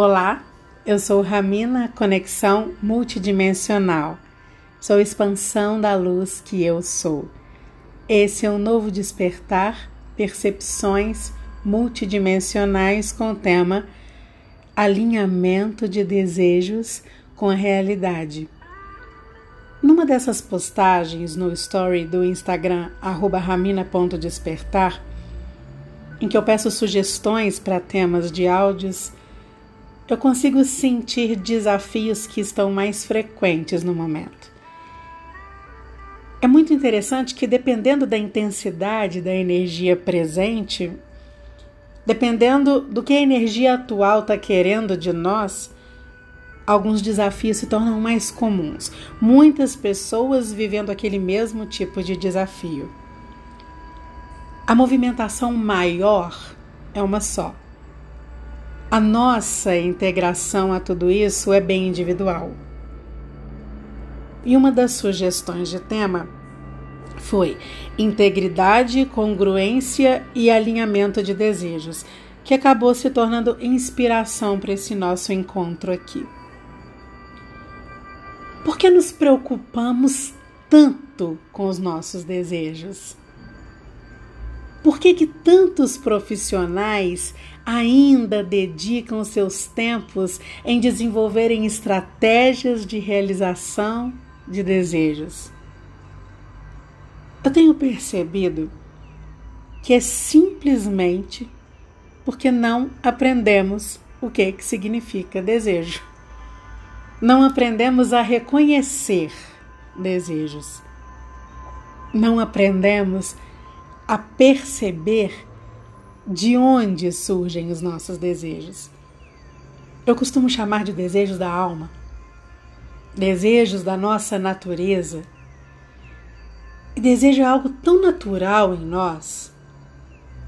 Olá, eu sou Ramina Conexão Multidimensional. Sou expansão da luz que eu sou. Esse é um novo despertar, percepções multidimensionais com o tema alinhamento de desejos com a realidade. Numa dessas postagens no story do Instagram ramina.despertar, em que eu peço sugestões para temas de áudios, eu consigo sentir desafios que estão mais frequentes no momento. É muito interessante que, dependendo da intensidade da energia presente, dependendo do que a energia atual está querendo de nós, alguns desafios se tornam mais comuns. Muitas pessoas vivendo aquele mesmo tipo de desafio. A movimentação maior é uma só. A nossa integração a tudo isso é bem individual. E uma das sugestões de tema foi integridade, congruência e alinhamento de desejos, que acabou se tornando inspiração para esse nosso encontro aqui. Por que nos preocupamos tanto com os nossos desejos? Por que, que tantos profissionais ainda dedicam seus tempos em desenvolverem estratégias de realização de desejos? Eu tenho percebido que é simplesmente porque não aprendemos o que, que significa desejo. Não aprendemos a reconhecer desejos. Não aprendemos a perceber de onde surgem os nossos desejos. Eu costumo chamar de desejos da alma, desejos da nossa natureza. E desejo é algo tão natural em nós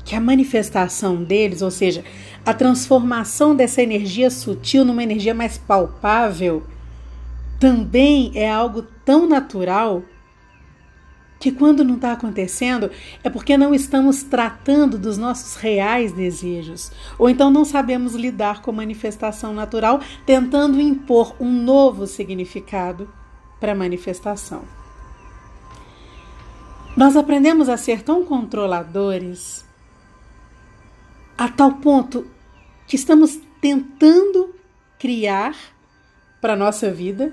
que a manifestação deles, ou seja, a transformação dessa energia sutil numa energia mais palpável, também é algo tão natural que quando não está acontecendo é porque não estamos tratando dos nossos reais desejos, ou então não sabemos lidar com a manifestação natural, tentando impor um novo significado para a manifestação. Nós aprendemos a ser tão controladores a tal ponto que estamos tentando criar para a nossa vida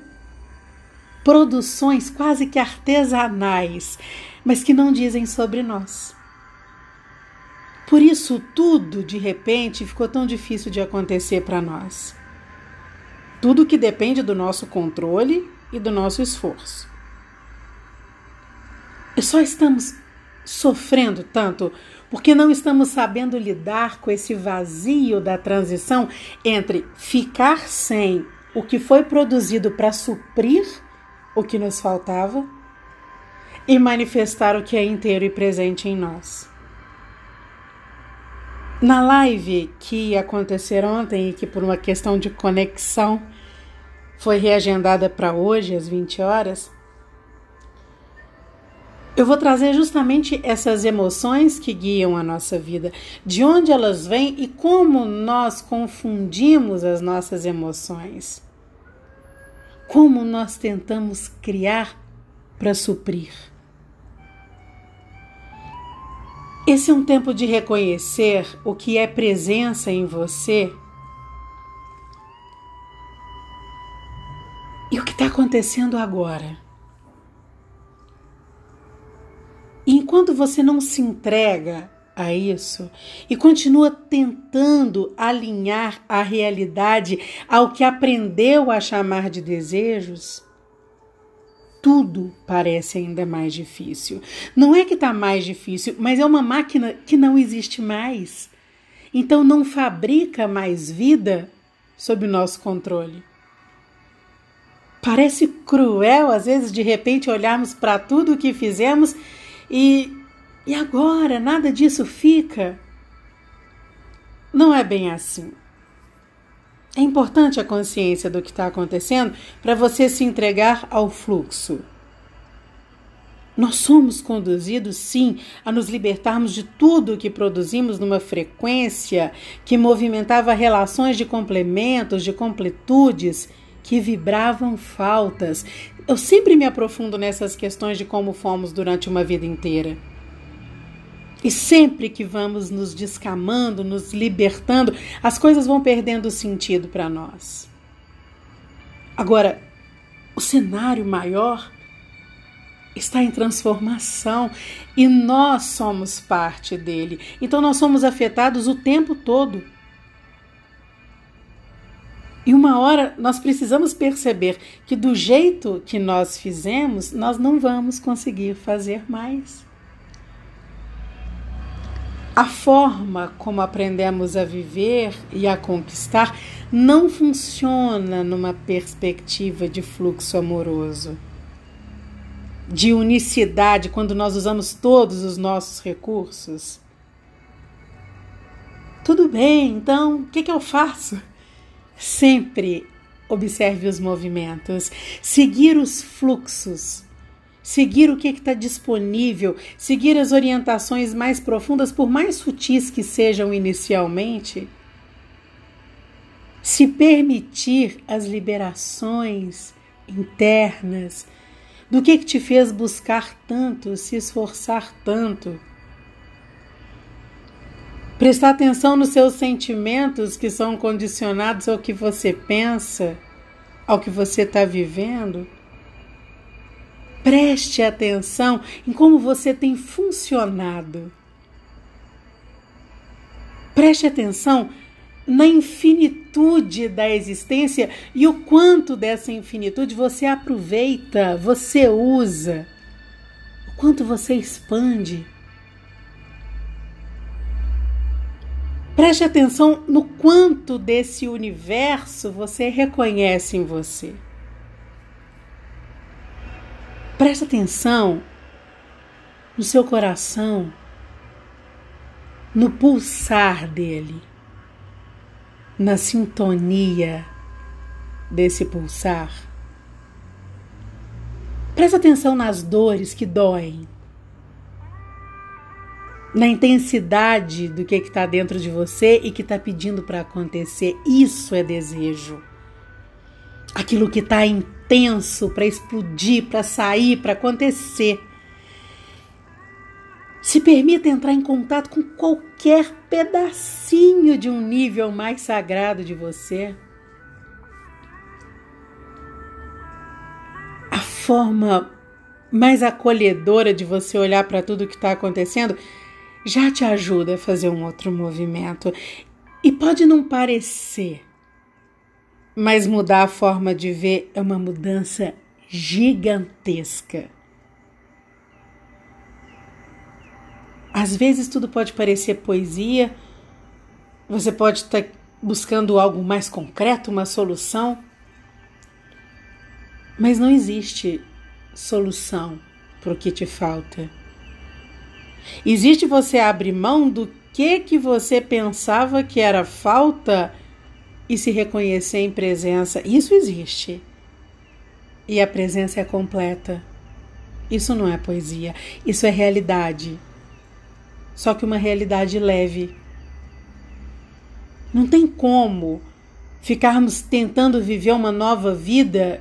produções quase que artesanais, mas que não dizem sobre nós. Por isso, tudo de repente ficou tão difícil de acontecer para nós. Tudo que depende do nosso controle e do nosso esforço. E só estamos sofrendo tanto porque não estamos sabendo lidar com esse vazio da transição entre ficar sem o que foi produzido para suprir o que nos faltava e manifestar o que é inteiro e presente em nós. Na live que aconteceu ontem e que por uma questão de conexão foi reagendada para hoje às 20 horas, eu vou trazer justamente essas emoções que guiam a nossa vida, de onde elas vêm e como nós confundimos as nossas emoções como nós tentamos criar para suprir. Esse é um tempo de reconhecer o que é presença em você e o que está acontecendo agora. E enquanto você não se entrega a isso e continua tentando alinhar a realidade ao que aprendeu a chamar de desejos, tudo parece ainda mais difícil. Não é que está mais difícil, mas é uma máquina que não existe mais. Então não fabrica mais vida sob nosso controle. Parece cruel, às vezes, de repente olharmos para tudo o que fizemos e e agora nada disso fica? Não é bem assim. É importante a consciência do que está acontecendo para você se entregar ao fluxo. Nós somos conduzidos, sim, a nos libertarmos de tudo que produzimos numa frequência que movimentava relações de complementos, de completudes que vibravam faltas. Eu sempre me aprofundo nessas questões de como fomos durante uma vida inteira. E sempre que vamos nos descamando, nos libertando, as coisas vão perdendo sentido para nós. Agora, o cenário maior está em transformação e nós somos parte dele. Então nós somos afetados o tempo todo. E uma hora nós precisamos perceber que do jeito que nós fizemos, nós não vamos conseguir fazer mais. A forma como aprendemos a viver e a conquistar não funciona numa perspectiva de fluxo amoroso de unicidade quando nós usamos todos os nossos recursos? Tudo bem, então o que, que eu faço? Sempre observe os movimentos, seguir os fluxos, seguir o que está disponível, seguir as orientações mais profundas, por mais sutis que sejam inicialmente. Se permitir as liberações internas, do que, que te fez buscar tanto, se esforçar tanto? Prestar atenção nos seus sentimentos que são condicionados ao que você pensa, ao que você está vivendo. Preste atenção em como você tem funcionado. Preste atenção na infinitude da existência e o quanto dessa infinitude você aproveita, você usa, o quanto você expande. Preste atenção no quanto desse universo você reconhece em você. Preste atenção no seu coração, no pulsar dele na sintonia desse pulsar. Presta atenção nas dores que doem, na intensidade do que está dentro de você e que está pedindo para acontecer. Isso é desejo. Aquilo que está intenso para explodir, para sair, para acontecer. Se permita entrar em contato com qualquer pedacinho de um nível mais sagrado de você. A forma mais acolhedora de você olhar para tudo que está acontecendo já te ajuda a fazer um outro movimento. E pode não parecer, mas mudar a forma de ver é uma mudança gigantesca. Às vezes tudo pode parecer poesia, você pode estar buscando algo mais concreto, uma solução, mas não existe solução para o que te falta. Existe você abrir mão do que que você pensava que era falta e se reconhecer em presença. Isso existe. E a presença é completa. Isso não é poesia, isso é realidade só que uma realidade leve. Não tem como ficarmos tentando viver uma nova vida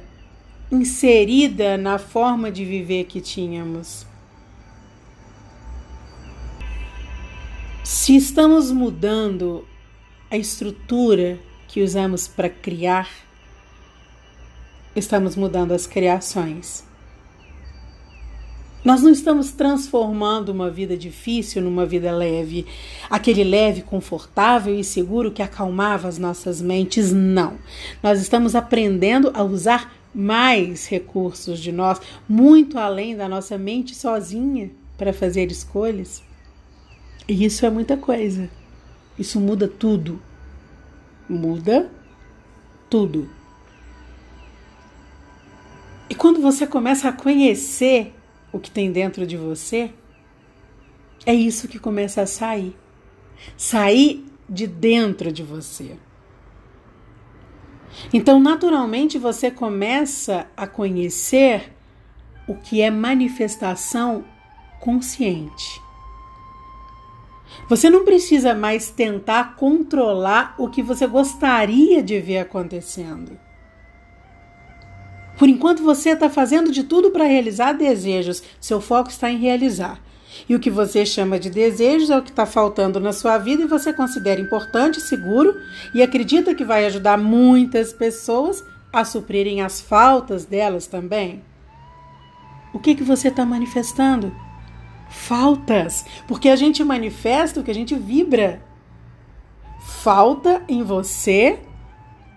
inserida na forma de viver que tínhamos. Se estamos mudando a estrutura que usamos para criar, estamos mudando as criações. Nós não estamos transformando uma vida difícil numa vida leve, aquele leve, confortável e seguro que acalmava as nossas mentes, não. Nós estamos aprendendo a usar mais recursos de nós, muito além da nossa mente sozinha, para fazer escolhas. E isso é muita coisa. Isso muda tudo. Muda tudo. E quando você começa a conhecer o que tem dentro de você, é isso que começa a sair. Sair de dentro de você. Então, naturalmente, você começa a conhecer o que é manifestação consciente. Você não precisa mais tentar controlar o que você gostaria de ver acontecendo. Por enquanto você está fazendo de tudo para realizar desejos, seu foco está em realizar. E o que você chama de desejos é o que está faltando na sua vida e você considera importante, seguro e acredita que vai ajudar muitas pessoas a suprirem as faltas delas também. O que, que você está manifestando? Faltas, porque a gente manifesta o que a gente vibra. Falta em você,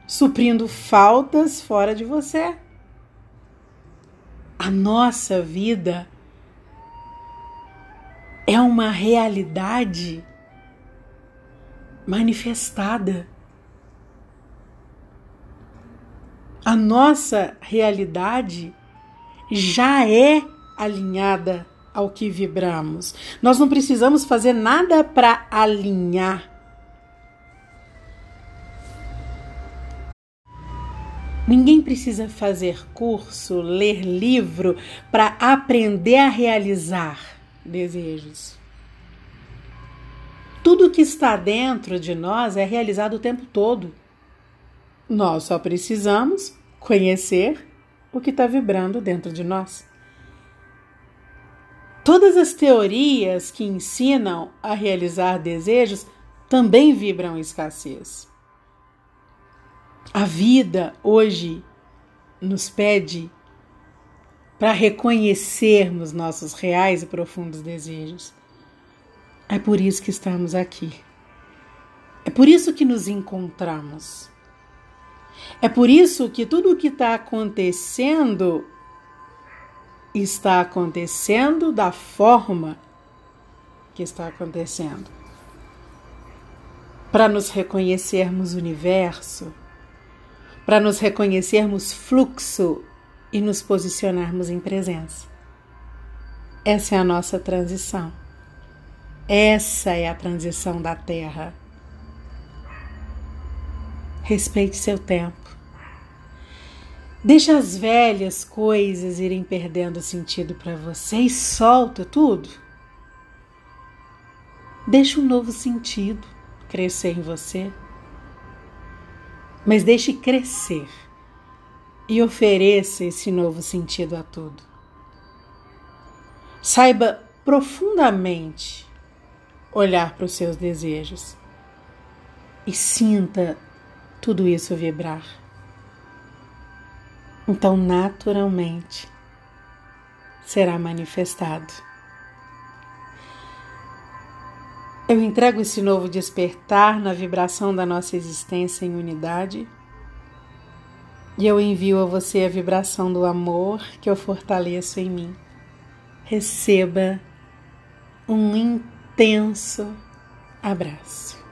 suprindo faltas fora de você. A nossa vida é uma realidade manifestada. A nossa realidade já é alinhada ao que vibramos. Nós não precisamos fazer nada para alinhar. Ninguém precisa fazer curso, ler livro para aprender a realizar desejos. Tudo que está dentro de nós é realizado o tempo todo. Nós só precisamos conhecer o que está vibrando dentro de nós. Todas as teorias que ensinam a realizar desejos também vibram escassez. A vida hoje nos pede para reconhecermos nossos reais e profundos desejos. É por isso que estamos aqui. É por isso que nos encontramos. É por isso que tudo o que está acontecendo está acontecendo da forma que está acontecendo. Para nos reconhecermos universo, para nos reconhecermos fluxo e nos posicionarmos em presença. Essa é a nossa transição. Essa é a transição da Terra. Respeite seu tempo. Deixa as velhas coisas irem perdendo sentido para você e solta tudo. Deixa um novo sentido crescer em você. Mas deixe crescer e ofereça esse novo sentido a tudo. Saiba profundamente olhar para os seus desejos e sinta tudo isso vibrar. Então, naturalmente, será manifestado. Eu entrego esse novo despertar na vibração da nossa existência em unidade e eu envio a você a vibração do amor que eu fortaleço em mim. Receba um intenso abraço.